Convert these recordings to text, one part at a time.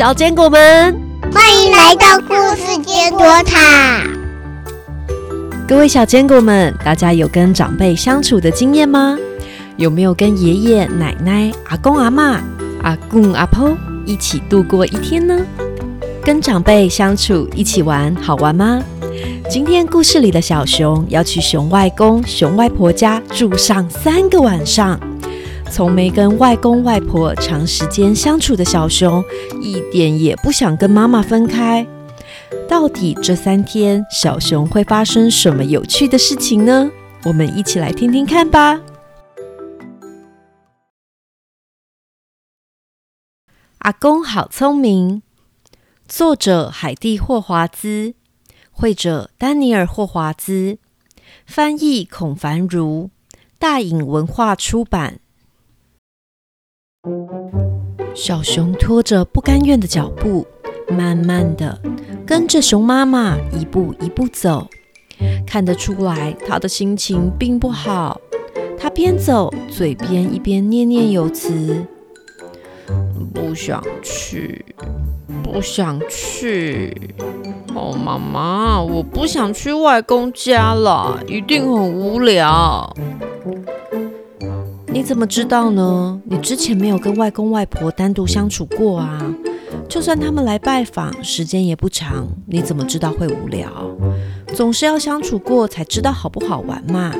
小坚果们，欢迎来到故事坚果塔。各位小坚果们，大家有跟长辈相处的经验吗？有没有跟爷爷奶奶、阿公阿妈、阿公阿婆一起度过一天呢？跟长辈相处，一起玩，好玩吗？今天故事里的小熊要去熊外公、熊外婆家住上三个晚上。从没跟外公外婆长时间相处的小熊，一点也不想跟妈妈分开。到底这三天小熊会发生什么有趣的事情呢？我们一起来听听看吧。阿公好聪明。作者海蒂霍华兹，绘者丹尼尔霍华兹，翻译孔凡如，大隐文化出版。小熊拖着不甘愿的脚步，慢慢的跟着熊妈妈一步一步走。看得出来，他的心情并不好。他边走，嘴边一边念念有词：“不想去，不想去。哦，妈妈，我不想去外公家了，一定很无聊。”你怎么知道呢？你之前没有跟外公外婆单独相处过啊。就算他们来拜访，时间也不长，你怎么知道会无聊？总是要相处过才知道好不好玩嘛。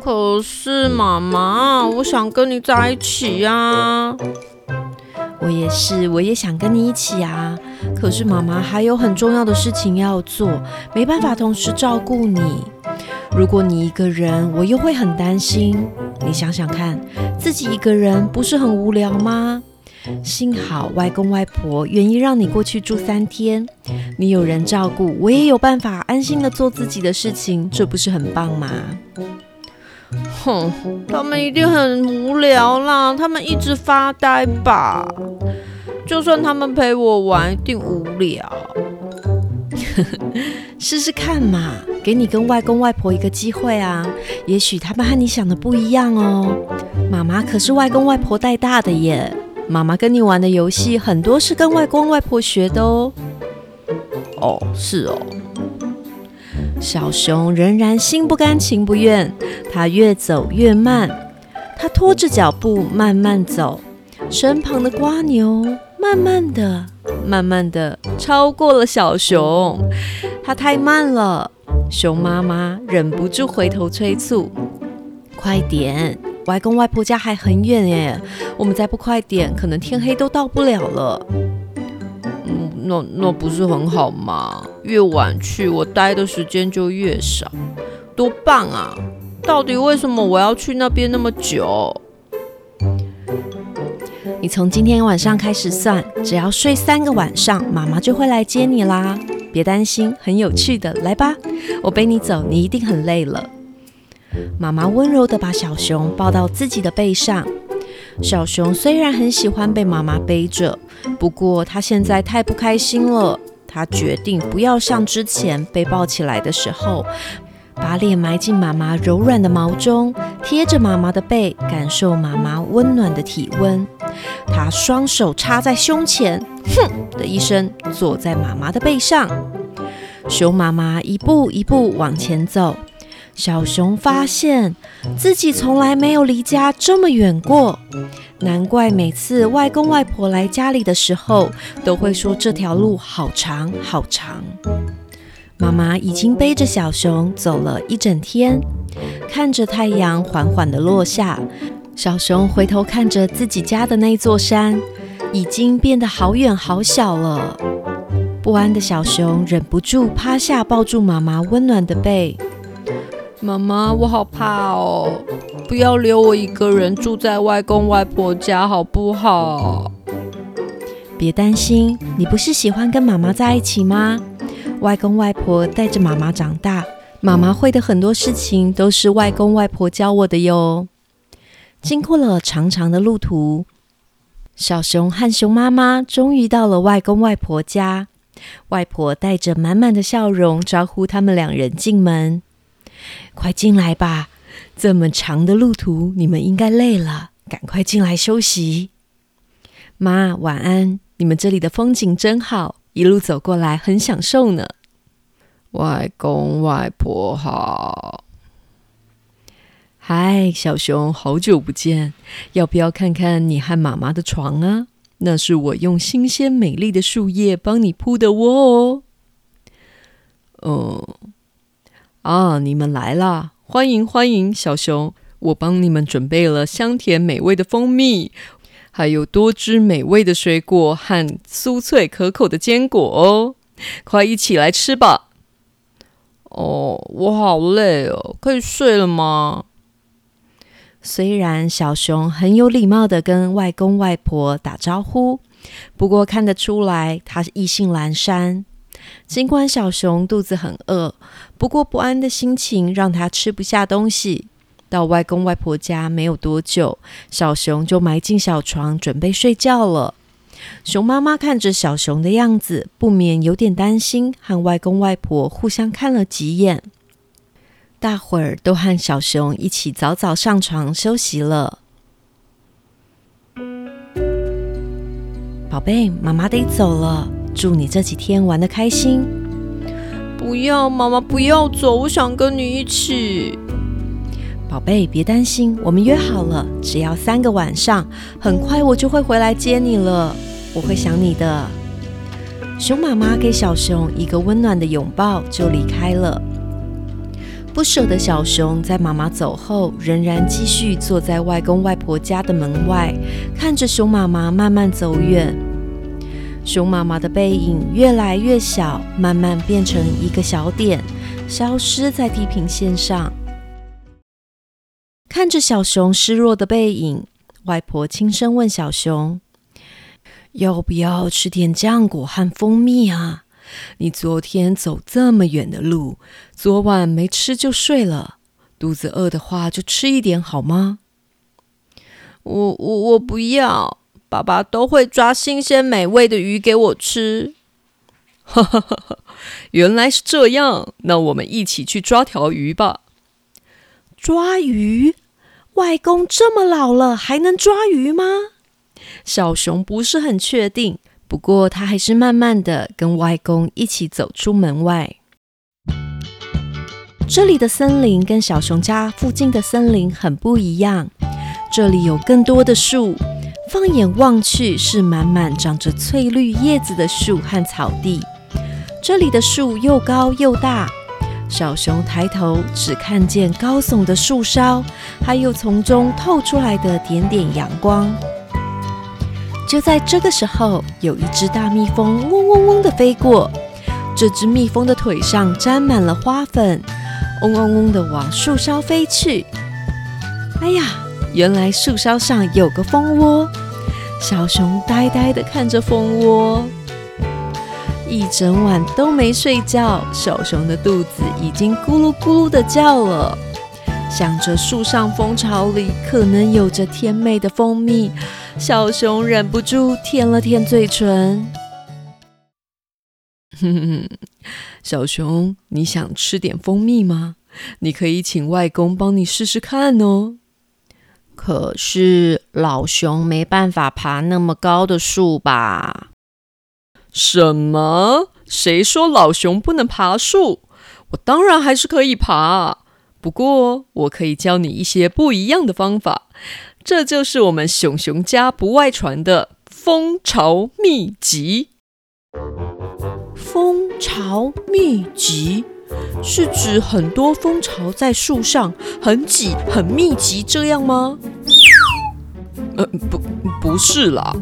可是妈妈，我想跟你在一起呀。我也是，我也想跟你一起啊。可是妈妈还有很重要的事情要做，没办法同时照顾你。如果你一个人，我又会很担心。你想想看，自己一个人不是很无聊吗？幸好外公外婆愿意让你过去住三天，你有人照顾，我也有办法安心的做自己的事情，这不是很棒吗？哼，他们一定很无聊啦，他们一直发呆吧。就算他们陪我玩，一定无聊。试试看嘛，给你跟外公外婆一个机会啊！也许他们和你想的不一样哦。妈妈可是外公外婆带大的耶，妈妈跟你玩的游戏很多是跟外公外婆学的哦。哦，是哦。小熊仍然心不甘情不愿，它越走越慢，它拖着脚步慢慢走，身旁的瓜牛慢慢的。慢慢的超过了小熊，它太慢了。熊妈妈忍不住回头催促：“快点，外公外婆家还很远耶，我们再不快点，可能天黑都到不了了。”嗯，那那不是很好吗？越晚去，我待的时间就越少，多棒啊！到底为什么我要去那边那么久？你从今天晚上开始算，只要睡三个晚上，妈妈就会来接你啦。别担心，很有趣的，来吧，我背你走，你一定很累了。妈妈温柔地把小熊抱到自己的背上。小熊虽然很喜欢被妈妈背着，不过它现在太不开心了。它决定不要像之前被抱起来的时候。把脸埋进妈妈柔软的毛中，贴着妈妈的背，感受妈妈温暖的体温。他双手插在胸前，哼的一声，坐在妈妈的背上。熊妈妈一步一步往前走。小熊发现自己从来没有离家这么远过，难怪每次外公外婆来家里的时候，都会说这条路好长好长。妈妈已经背着小熊走了一整天，看着太阳缓缓地落下，小熊回头看着自己家的那座山，已经变得好远好小了。不安的小熊忍不住趴下，抱住妈妈温暖的背。妈妈，我好怕哦，不要留我一个人住在外公外婆家，好不好？别担心，你不是喜欢跟妈妈在一起吗？外公外婆带着妈妈长大，妈妈会的很多事情都是外公外婆教我的哟。经过了长长的路途，小熊和熊妈妈终于到了外公外婆家。外婆带着满满的笑容招呼他们两人进门：“快进来吧，这么长的路途，你们应该累了，赶快进来休息。”妈，晚安。你们这里的风景真好，一路走过来很享受呢。外公外婆好。嗨，小熊，好久不见，要不要看看你和妈妈的床啊？那是我用新鲜美丽的树叶帮你铺的窝哦。嗯，啊，你们来啦！欢迎欢迎，小熊，我帮你们准备了香甜美味的蜂蜜。还有多汁美味的水果和酥脆可口的坚果哦，快一起来吃吧！哦，我好累哦，可以睡了吗？虽然小熊很有礼貌的跟外公外婆打招呼，不过看得出来他意兴阑珊。尽管小熊肚子很饿，不过不安的心情让他吃不下东西。到外公外婆家没有多久，小熊就埋进小床准备睡觉了。熊妈妈看着小熊的样子，不免有点担心，和外公外婆互相看了几眼。大伙儿都和小熊一起早早上床休息了。宝贝，妈妈得走了，祝你这几天玩的开心。不要，妈妈不要走，我想跟你一起。宝贝，别担心，我们约好了，只要三个晚上，很快我就会回来接你了。我会想你的。熊妈妈给小熊一个温暖的拥抱，就离开了。不舍的小熊在妈妈走后，仍然继续坐在外公外婆家的门外，看着熊妈妈慢慢走远。熊妈妈的背影越来越小，慢慢变成一个小点，消失在地平线上。看着小熊失落的背影，外婆轻声问小熊：“要不要吃点浆果和蜂蜜啊？你昨天走这么远的路，昨晚没吃就睡了。肚子饿的话，就吃一点好吗？”“我我我不要，爸爸都会抓新鲜美味的鱼给我吃。”“哈哈哈哈原来是这样，那我们一起去抓条鱼吧。”抓鱼？外公这么老了，还能抓鱼吗？小熊不是很确定，不过他还是慢慢的跟外公一起走出门外。这里的森林跟小熊家附近的森林很不一样，这里有更多的树，放眼望去是满满长着翠绿叶子的树和草地。这里的树又高又大。小熊抬头，只看见高耸的树梢，还有从中透出来的点点阳光。就在这个时候，有一只大蜜蜂嗡嗡嗡地飞过。这只蜜蜂的腿上沾满了花粉，嗡嗡嗡地往树梢飞去。哎呀，原来树梢上有个蜂窝。小熊呆呆地看着蜂窝。一整晚都没睡觉，小熊的肚子已经咕噜咕噜的叫了。想着树上蜂巢里可能有着甜美的蜂蜜，小熊忍不住舔了舔嘴唇。哼哼，小熊，你想吃点蜂蜜吗？你可以请外公帮你试试看哦。可是老熊没办法爬那么高的树吧？什么？谁说老熊不能爬树？我当然还是可以爬，不过我可以教你一些不一样的方法。这就是我们熊熊家不外传的蜂巢秘籍。蜂巢秘籍是指很多蜂巢在树上很挤、很密集这样吗？呃，不，不是啦。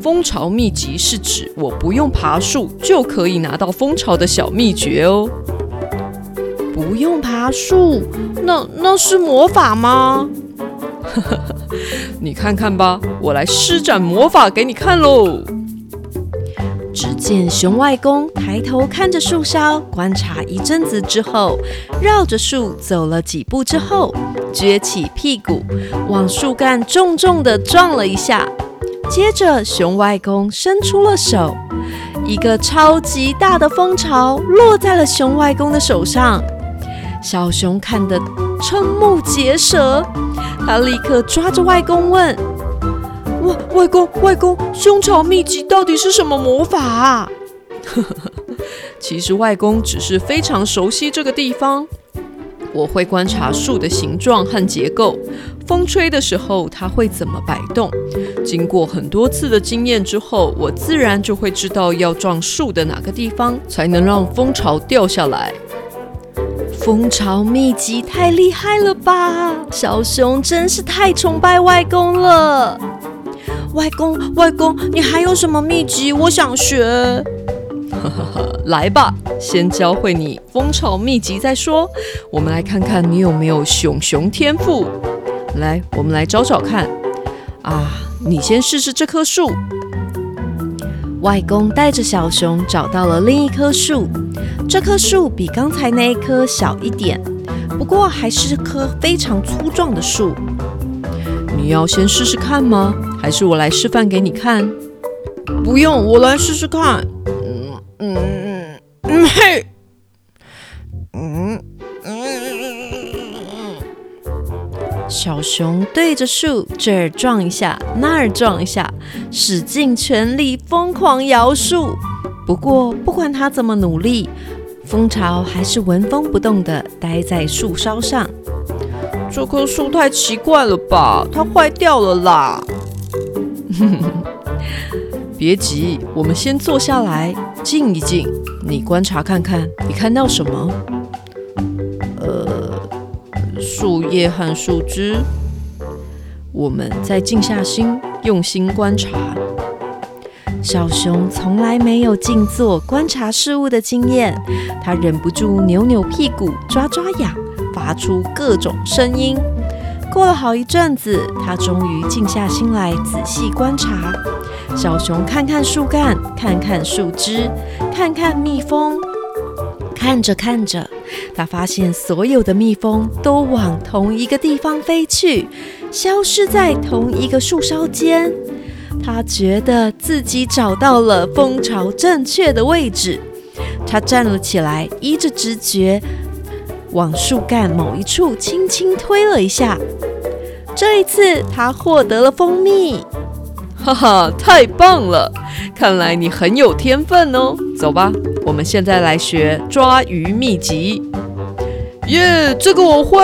蜂巢秘籍是指我不用爬树就可以拿到蜂巢的小秘诀哦。不用爬树，那那是魔法吗？你看看吧，我来施展魔法给你看喽。只见熊外公抬头看着树梢，观察一阵子之后，绕着树走了几步之后，撅起屁股往树干重重的撞了一下。接着，熊外公伸出了手，一个超级大的蜂巢落在了熊外公的手上。小熊看得瞠目结舌，他立刻抓着外公问。外外公外公，蜂巢秘籍到底是什么魔法啊？其实外公只是非常熟悉这个地方。我会观察树的形状和结构，风吹的时候它会怎么摆动。经过很多次的经验之后，我自然就会知道要撞树的哪个地方才能让蜂巢掉下来。蜂巢秘籍太厉害了吧！小熊真是太崇拜外公了。外公，外公，你还有什么秘籍？我想学。来吧，先教会你蜂巢秘籍再说。我们来看看你有没有熊熊天赋。来，我们来找找看。啊，你先试试这棵树。外公带着小熊找到了另一棵树，这棵树比刚才那一棵小一点，不过还是棵非常粗壮的树。你要先试试看吗？还是我来示范给你看？不用，我来试试看。嗯嗯嘿，嗯小熊对着树这儿撞一下，那儿撞一下，使尽全力，疯狂摇树。不过，不管它怎么努力，蜂巢还是纹风不动地待在树梢上。这棵树太奇怪了吧？它坏掉了啦！别急，我们先坐下来静一静。你观察看看，你看到什么？树叶和树枝。我们再静下心，用心观察。小熊从来没有静坐观察事物的经验，它忍不住扭扭屁股，抓抓痒，发出各种声音。过了好一阵子，它终于静下心来仔细观察。小熊看看树干，看看树枝，看看蜜蜂。看着看着，他发现所有的蜜蜂都往同一个地方飞去，消失在同一个树梢间。他觉得自己找到了蜂巢正确的位置。他站了起来，依着直觉往树干某一处轻轻推了一下。这一次，他获得了蜂蜜。哈哈，太棒了！看来你很有天分哦。走吧，我们现在来学抓鱼秘籍。耶，这个我会。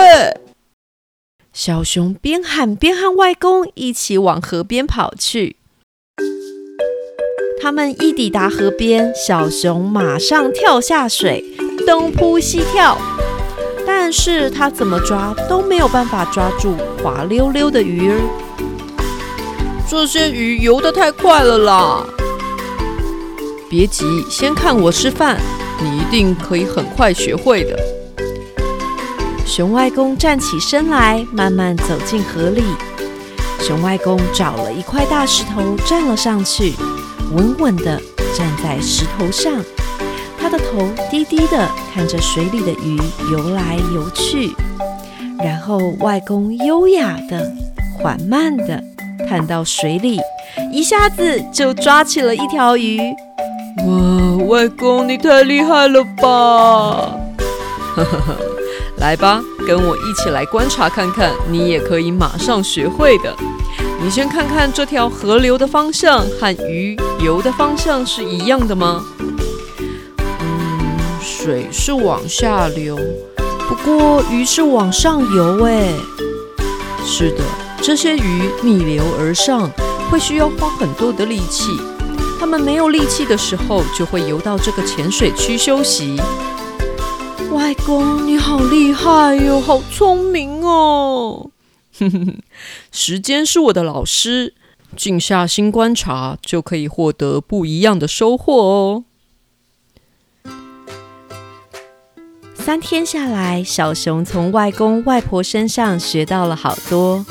小熊边喊边和外公一起往河边跑去。他们一抵达河边，小熊马上跳下水，东扑西跳。但是他怎么抓都没有办法抓住滑溜溜的鱼儿。这些鱼游得太快了啦！别急，先看我示范，你一定可以很快学会的。熊外公站起身来，慢慢走进河里。熊外公找了一块大石头站了上去，稳稳地站在石头上。他的头低低的看着水里的鱼游来游去，然后外公优雅的、缓慢的。探到水里，一下子就抓起了一条鱼。哇，外公你太厉害了吧！来吧，跟我一起来观察看看，你也可以马上学会的。你先看看这条河流的方向和鱼游的方向是一样的吗？嗯，水是往下流，不过鱼是往上游。哎，是的。这些鱼逆流而上，会需要花很多的力气。它们没有力气的时候，就会游到这个浅水区休息。外公，你好厉害哟，好聪明哦！时间是我的老师，静下心观察，就可以获得不一样的收获哦。三天下来，小熊从外公外婆身上学到了好多。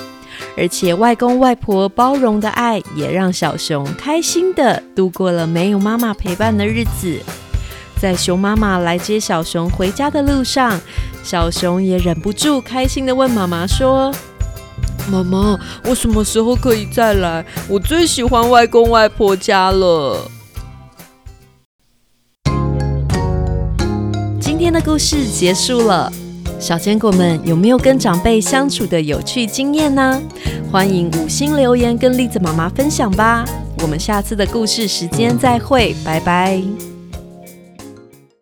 而且外公外婆包容的爱，也让小熊开心的度过了没有妈妈陪伴的日子。在熊妈妈来接小熊回家的路上，小熊也忍不住开心的问妈妈说：“妈妈，我什么时候可以再来？我最喜欢外公外婆家了。”今天的故事结束了。小坚果们有没有跟长辈相处的有趣经验呢？欢迎五星留言跟栗子妈妈分享吧。我们下次的故事时间再会，拜拜。